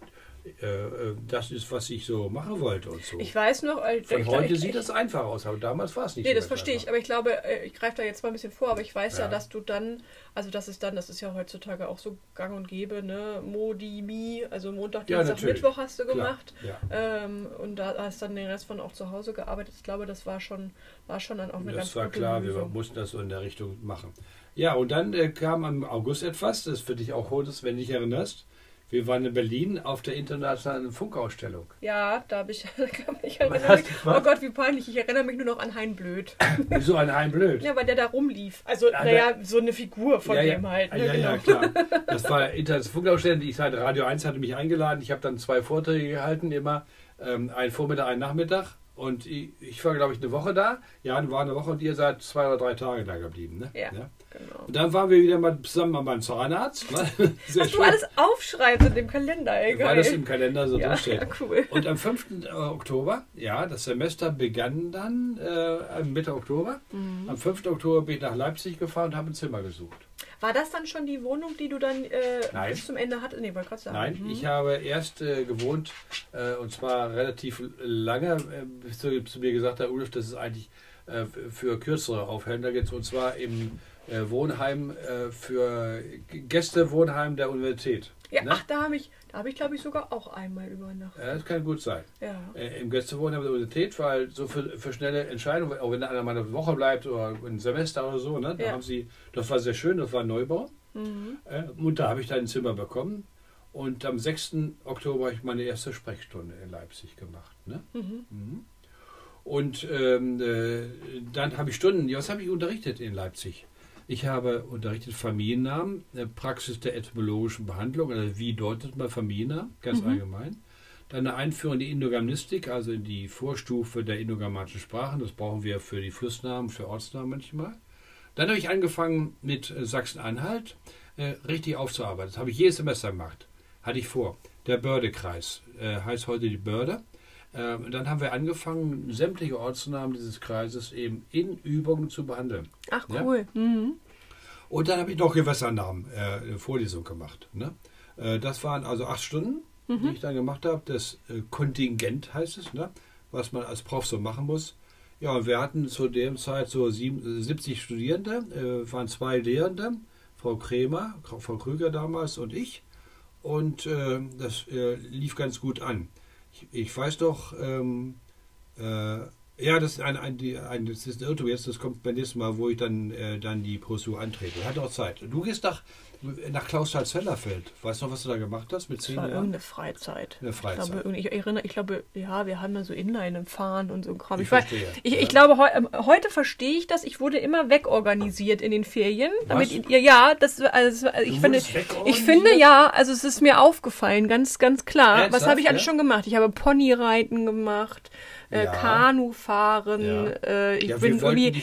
das ist, was ich so machen wollte und so. Ich weiß noch, äh, Von ich, heute ich, sieht das einfach aus, aber damals war es nicht Nee, so das verstehe ich, einfach. aber ich glaube, äh, ich greife da jetzt mal ein bisschen vor, aber ich weiß ja. Ja. dass du dann, also das ist dann, das ist ja heutzutage auch so gang und gäbe, ne, Modi, Mi, also Montag, Ja, Dienstag, natürlich. Mittwoch hast du gemacht. Ja. Ähm, und da hast dann den Rest von auch zu Hause gearbeitet. Ich glaube, das war schon, war schon dann auch eine ganz Das war klar, wir Lösung. mussten das so in der Richtung machen. Ja, und dann äh, kam im August etwas, das für dich auch holt, wenn du dich erinnerst. Wir waren in Berlin auf der internationalen Funkausstellung. Ja, da habe ich, da kann ich gemacht? oh Gott, wie peinlich, ich erinnere mich nur noch an Hein Blöd. Wieso ein Heim blöd? Ja, weil der da rumlief. Also, Ja, naja, so eine Figur von ja, dem ja. halt. Ne? ja, ja, genau. klar. Das war internationale Funkausstellung. Die ich hatte, Radio 1 hatte mich eingeladen. Ich habe dann zwei Vorträge gehalten, immer ähm, einen Vormittag, einen Nachmittag. Und ich, ich war, glaube ich, eine Woche da. Ja, war eine Woche und ihr seid zwei oder drei Tage da geblieben. Ne? Ja. Genau. Und dann waren wir wieder mal zusammen beim Zahnarzt. Ne? Sehr Was du alles aufschreibst in dem Kalender, ey, weil das im Kalender so ja, drinsteht. ja, cool. Und am 5. Oktober, ja, das Semester begann dann äh, Mitte Oktober. Mhm. Am 5. Oktober bin ich nach Leipzig gefahren und habe ein Zimmer gesucht. War das dann schon die Wohnung, die du dann äh, bis zum Ende hattest? Nee, gerade sagen. Nein, Mhm. ich habe erst äh, gewohnt äh, und zwar relativ lange, äh, bis du zu mir gesagt hast, Ulf, das ist eigentlich äh, für kürzere Aufhänger jetzt und zwar im äh, Wohnheim äh, für Gästewohnheim der Universität. Ja, ne? ach, da habe ich, da habe ich glaube ich sogar auch einmal übernachtet. Ja, das kann gut sein. Ja. Äh, Im Gästewohnheim der Universität, weil so für, für schnelle Entscheidungen, auch wenn einer mal eine Woche bleibt oder ein Semester oder so, ne, da Ja. haben sie, das war sehr schön, das war ein Neubau. Mhm. Äh, und da habe ich dann ein Zimmer bekommen. Und am 6. Oktober habe ich meine erste Sprechstunde in Leipzig gemacht. Ne? Mhm. Mhm. Und ähm, äh, dann habe ich Stunden, was habe ich unterrichtet in Leipzig? Ich habe unterrichtet Familiennamen, äh, Praxis der etymologischen Behandlung, also wie deutet man Familiennamen, ganz Mhm. allgemein. Dann eine Einführung in die Indogermanistik, also in die Vorstufe der indogermanischen Sprachen. Das brauchen wir für die Flussnamen, für Ortsnamen manchmal. Dann habe ich angefangen mit äh, Sachsen-Anhalt äh, richtig aufzuarbeiten. Das habe ich jedes Semester gemacht. Hatte ich vor. Der Bördekreis äh, heißt heute die Börde. Ähm, dann haben wir angefangen, sämtliche Ortsnamen dieses Kreises eben in Übungen zu behandeln. Ach Ja. cool. Mhm. Und dann habe ich noch Gewässernamen äh, Vorlesung gemacht. Ne? Äh, das waren also acht Stunden. die ich dann gemacht habe. Das äh, Kontingent heißt es, ne? was man als Prof so machen muss. Ja, und wir hatten zu der Zeit so sieben, 70 Studierende, äh, waren zwei Lehrende, Frau Krämer, Frau Krüger damals und ich. Und äh, das äh, lief ganz gut an. Ich, ich weiß doch, ähm, äh, ja, das ist ein, ein, ein, das ist ein Irrtum jetzt, das kommt beim nächsten Mal, wo ich dann, äh, dann die Professur antrete. Hat auch Zeit. Du gehst nach, nach Klausthal-Zellerfeld. Weißt du noch, was du da gemacht hast mit zehn Jahren? irgendeine Freizeit. Eine Freizeit. Ich, glaube, ich erinnere, ich glaube, ja, wir haben da so Inline Fahren und so ein Kram. Ich Ich, weiß, ich, ja. ich glaube, heu, ähm, heute verstehe ich das. Ich wurde immer wegorganisiert in den Ferien. Damit Was? ja, das, also, also ich Du finde, ich finde ja, also es ist mir aufgefallen, ganz, ganz klar. Was Ernsthaft, habe ich alles ja? schon gemacht? Ich habe Ponyreiten gemacht, äh, Ja. Kanufahren. Ja. Äh, ich Ja, bin irgendwie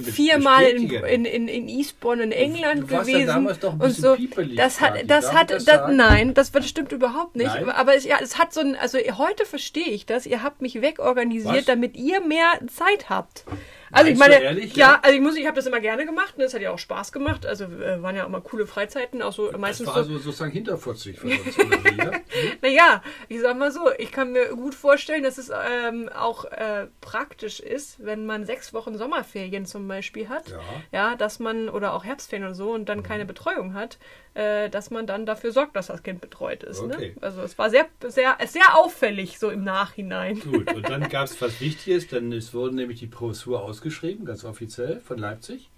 viermal in, in, in, in Eastbourne in England du warst ja gewesen damals doch ein und so. piepelig, Das hat, das Darf hat, das nein, das stimmt überhaupt nicht. Nein? Aber es, ja, es hat so ein, also heute verstehe ich das. Ihr habt mich wegorganisiert, Was? damit ihr mehr Zeit habt. Also ich Meinst meine, ehrlich, ja, ja? also ich muss, ich habe das immer gerne gemacht. Ne? Das hat ja auch Spaß gemacht. Also äh, waren ja auch mal coole Freizeiten, auch so Das meistens war so. so, sozusagen hinterfotzig für uns. ja? Naja, ich sag mal so, ich kann mir gut vorstellen, dass es ähm, auch äh, praktisch ist, wenn man sechs Wochen Sommerferien zum Beispiel hat. Ja. Ja, dass man, oder auch Herbstferien und so und dann keine Betreuung hat, äh, dass man dann dafür sorgt, dass das Kind betreut ist. Okay. Ne? Also es war sehr, sehr, sehr auffällig so im Nachhinein. Gut, und dann gab es was Wichtiges, denn es wurde nämlich die Professur ausgeschrieben, ganz offiziell von Leipzig.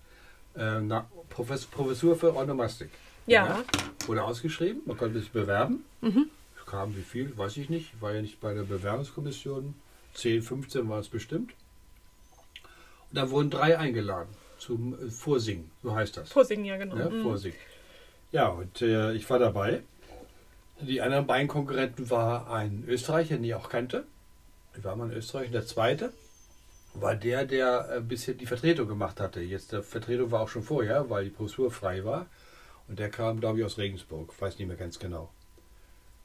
Äh, na, Profes Professur für Ornomastik. Ja. Wurde ausgeschrieben, man konnte sich bewerben. Es kam wie viel, weiß ich nicht. Ich war ja nicht bei der Bewerbungskommission. 10, 15 war es bestimmt. Und da wurden drei eingeladen zum äh, Vorsingen, so heißt das. Vorsingen, ja genau. Ja, Mhm. Vorsingen. Ja, und äh, ich war dabei. Die anderen beiden Konkurrenten war ein Österreicher, den ich auch kannte. Ich war mal in Österreich. Und der zweite war der, der ein bisschen die Vertretung gemacht hatte. Jetzt der Vertretung war auch schon vorher, weil die Professur frei war. Und der kam, glaube ich, aus Regensburg. Weiß nicht mehr ganz genau.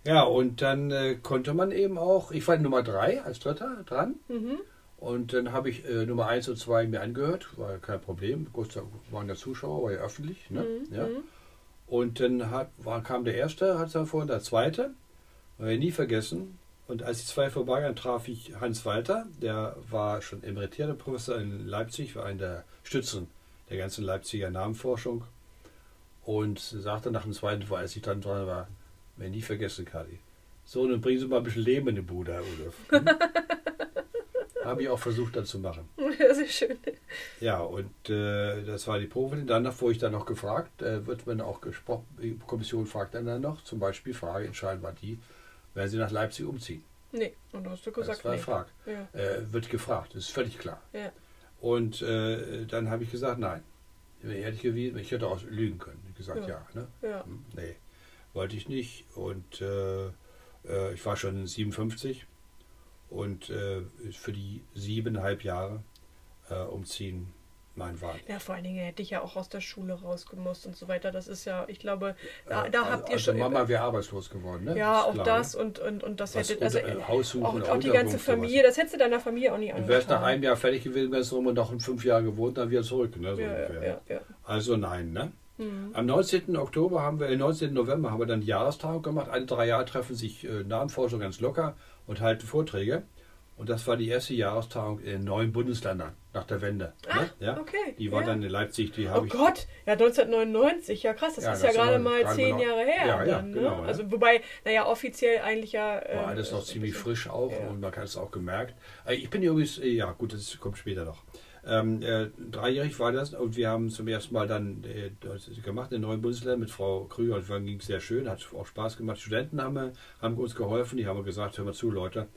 Ja, und dann äh, konnte man eben auch, ich war Nummer drei als Dritter dran. Mhm. Und dann habe ich äh, Nummer 1 und 2 mir angehört, war kein Problem. Großteil waren ja Zuschauer, war ja öffentlich. Ne? Mhm, Ja. Und dann hat, war, kam der erste, hat es davor, der zweite, war ja nie vergessen. Und als die zwei vorbeigingen, traf ich Hans Walter, der war schon emeritierter Professor in Leipzig, war einer der Stützen der ganzen Leipziger Namenforschung. Und sagte nach dem zweiten, als ich dann dran war, mir nie vergessen, Kadi. So, dann bringen Sie mal ein bisschen Leben in die Bude, Herr Rudolf. Hm? Habe ich auch versucht, dann zu machen. Das ist schön. Ja, und äh, das war die Probe. Danach wurde ich dann noch gefragt, äh, wird man auch gesprochen, die Kommission fragt dann, dann noch, zum Beispiel Frage entscheidend war die, werden Sie nach Leipzig umziehen? Nee, und hast du gesagt, das war nee. gefragt. Ja. Äh, wird gefragt, das ist völlig klar. Ja. Und äh, dann habe ich gesagt, nein. Ich bin ehrlich gewesen, ich hätte auch lügen können. Ich habe gesagt, ja. Ja. ne? Ja. Hm, Nee, wollte ich nicht. Und äh, äh, ich war schon 57 und äh, für die siebeneinhalb Jahre äh, umziehen, nein, war nicht. Ja, vor allen Dingen hätte ich ja auch aus der Schule rausgemusst und so weiter. Das ist ja, ich glaube, da, Äh, da also, habt ihr also schon. Mama wäre arbeitslos geworden, ne? ja, auch klar, das Ne? und, und, und das hätte. Also, unter- äh, Haus suchen auch, oder auch die ganze Unterkunft, sowas. Familie, das hättest du deiner Familie auch nicht Du wärst nach angetan. einem Jahr fertig gewesen, wärst rum und noch in fünf Jahren gewohnt, dann wieder zurück. Ne? So Ja, ja, ungefähr. ja, ja. Also nein, ne? Mhm. Am 19. Oktober haben wir, äh, 19. November haben wir dann die Jahrestagung gemacht. Alle drei Jahre treffen sich äh, Namenforscher ganz locker und halten Vorträge. Und das war die erste Jahrestagung in neun Bundesländern nach der Wende. ne? ja? okay, Die war ja. dann in Leipzig, die Oh habe ich. Gott, ja 1999, ja krass, das Ja, ist das ja gerade mal zehn noch- Jahre her. Ja, dann, ne? genau, ja. Also wobei, naja, offiziell eigentlich ja. ähm, War alles noch ziemlich frisch auch und man kann es auch gemerkt. Äh, Ich bin übrigens, äh, ja gut, das kommt später noch. Ähm, äh, dreijährig war das und wir haben zum ersten Mal dann äh, das gemacht in neuen Bundesländern mit Frau Krüger und dann ging es sehr schön, hat auch Spaß gemacht. Studenten haben, wir- haben uns geholfen, die haben gesagt, hör mal zu Leute,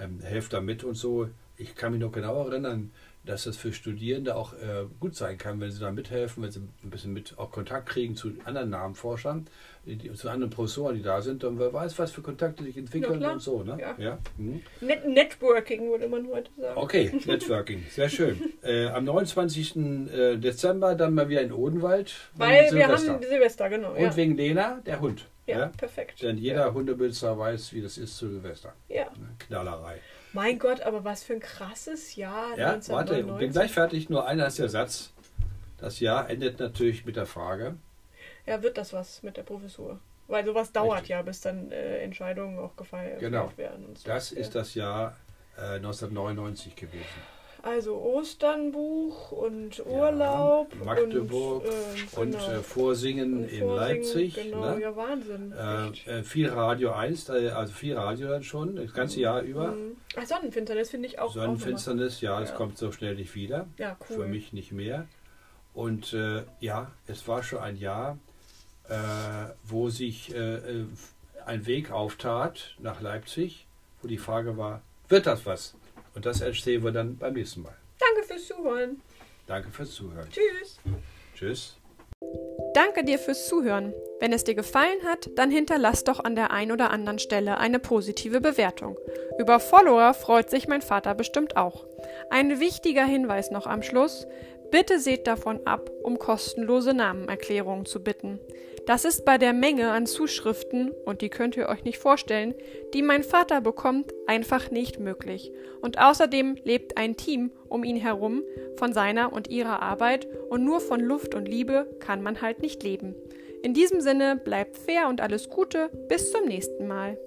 ähm, helft da mit und so. Ich kann mich noch genau erinnern, dass das für Studierende auch äh, gut sein kann, wenn sie da mithelfen, wenn sie ein bisschen mit auch Kontakt kriegen zu anderen Namenforschern, die, zu anderen Professoren, die da sind. Und wer weiß, was für Kontakte sich entwickeln und so. Ne? Ja. Mhm. Net Networking würde man heute sagen. Okay, Networking, sehr schön. Äh, am 29. äh, Dezember dann mal wieder in Odenwald. Weil wir haben Silvester, genau. Und ja. wegen Lena, der Hund. Ja, Ja? perfekt. Denn jeder Hundebesitzer weiß, wie das ist zu Silvester. Ja. Ne? Knallerei. Mein Gott, aber was für ein krasses Jahr. Ja, warte, 1999. bin gleich fertig. Nur einer ist der Satz. Das Jahr endet natürlich mit der Frage, Ja, wird das was mit der Professur? Weil sowas dauert ja, bis dann äh, Entscheidungen auch gefeiert Genau. werden. Und so. Das Ja. ist das Jahr äh, 1999 gewesen. Also Osternbuch und Urlaub Magdeburg und, ähm, Und genau. äh, Vorsingen Und in Vorsingen, Leipzig. Genau, Ne? ja Wahnsinn. Äh, äh, viel Radio 1, äh, also viel Radio dann schon, das ganze Jahr über. Mhm. Ach, Sonnenfinsternis finde ich auch. Sonnenfinsternis, ja, das Ja. kommt so schnell nicht wieder. Auch ja, cool. Für mich nicht mehr. Und äh, ja, es war schon ein Jahr, äh, wo sich äh, äh, ein Weg auftat nach Leipzig, wo die Frage war, wird das was? Und das erzählen wir dann beim nächsten Mal. Danke fürs Zuhören. Danke fürs Zuhören. Tschüss. Tschüss. Danke dir fürs Zuhören. Wenn es dir gefallen hat, dann hinterlass doch an der ein oder anderen Stelle eine positive Bewertung. Über Follower freut sich mein Vater bestimmt auch. Ein wichtiger Hinweis noch am Schluss. Bitte seht davon ab, um kostenlose Namenerklärungen zu bitten. Das ist bei der Menge an Zuschriften, und die könnt ihr euch nicht vorstellen, die mein Vater bekommt, einfach nicht möglich. Und außerdem lebt ein Team um ihn herum von seiner und ihrer Arbeit und nur von Luft und Liebe kann man halt nicht leben. In diesem Sinne bleibt fair und alles Gute, bis zum nächsten Mal.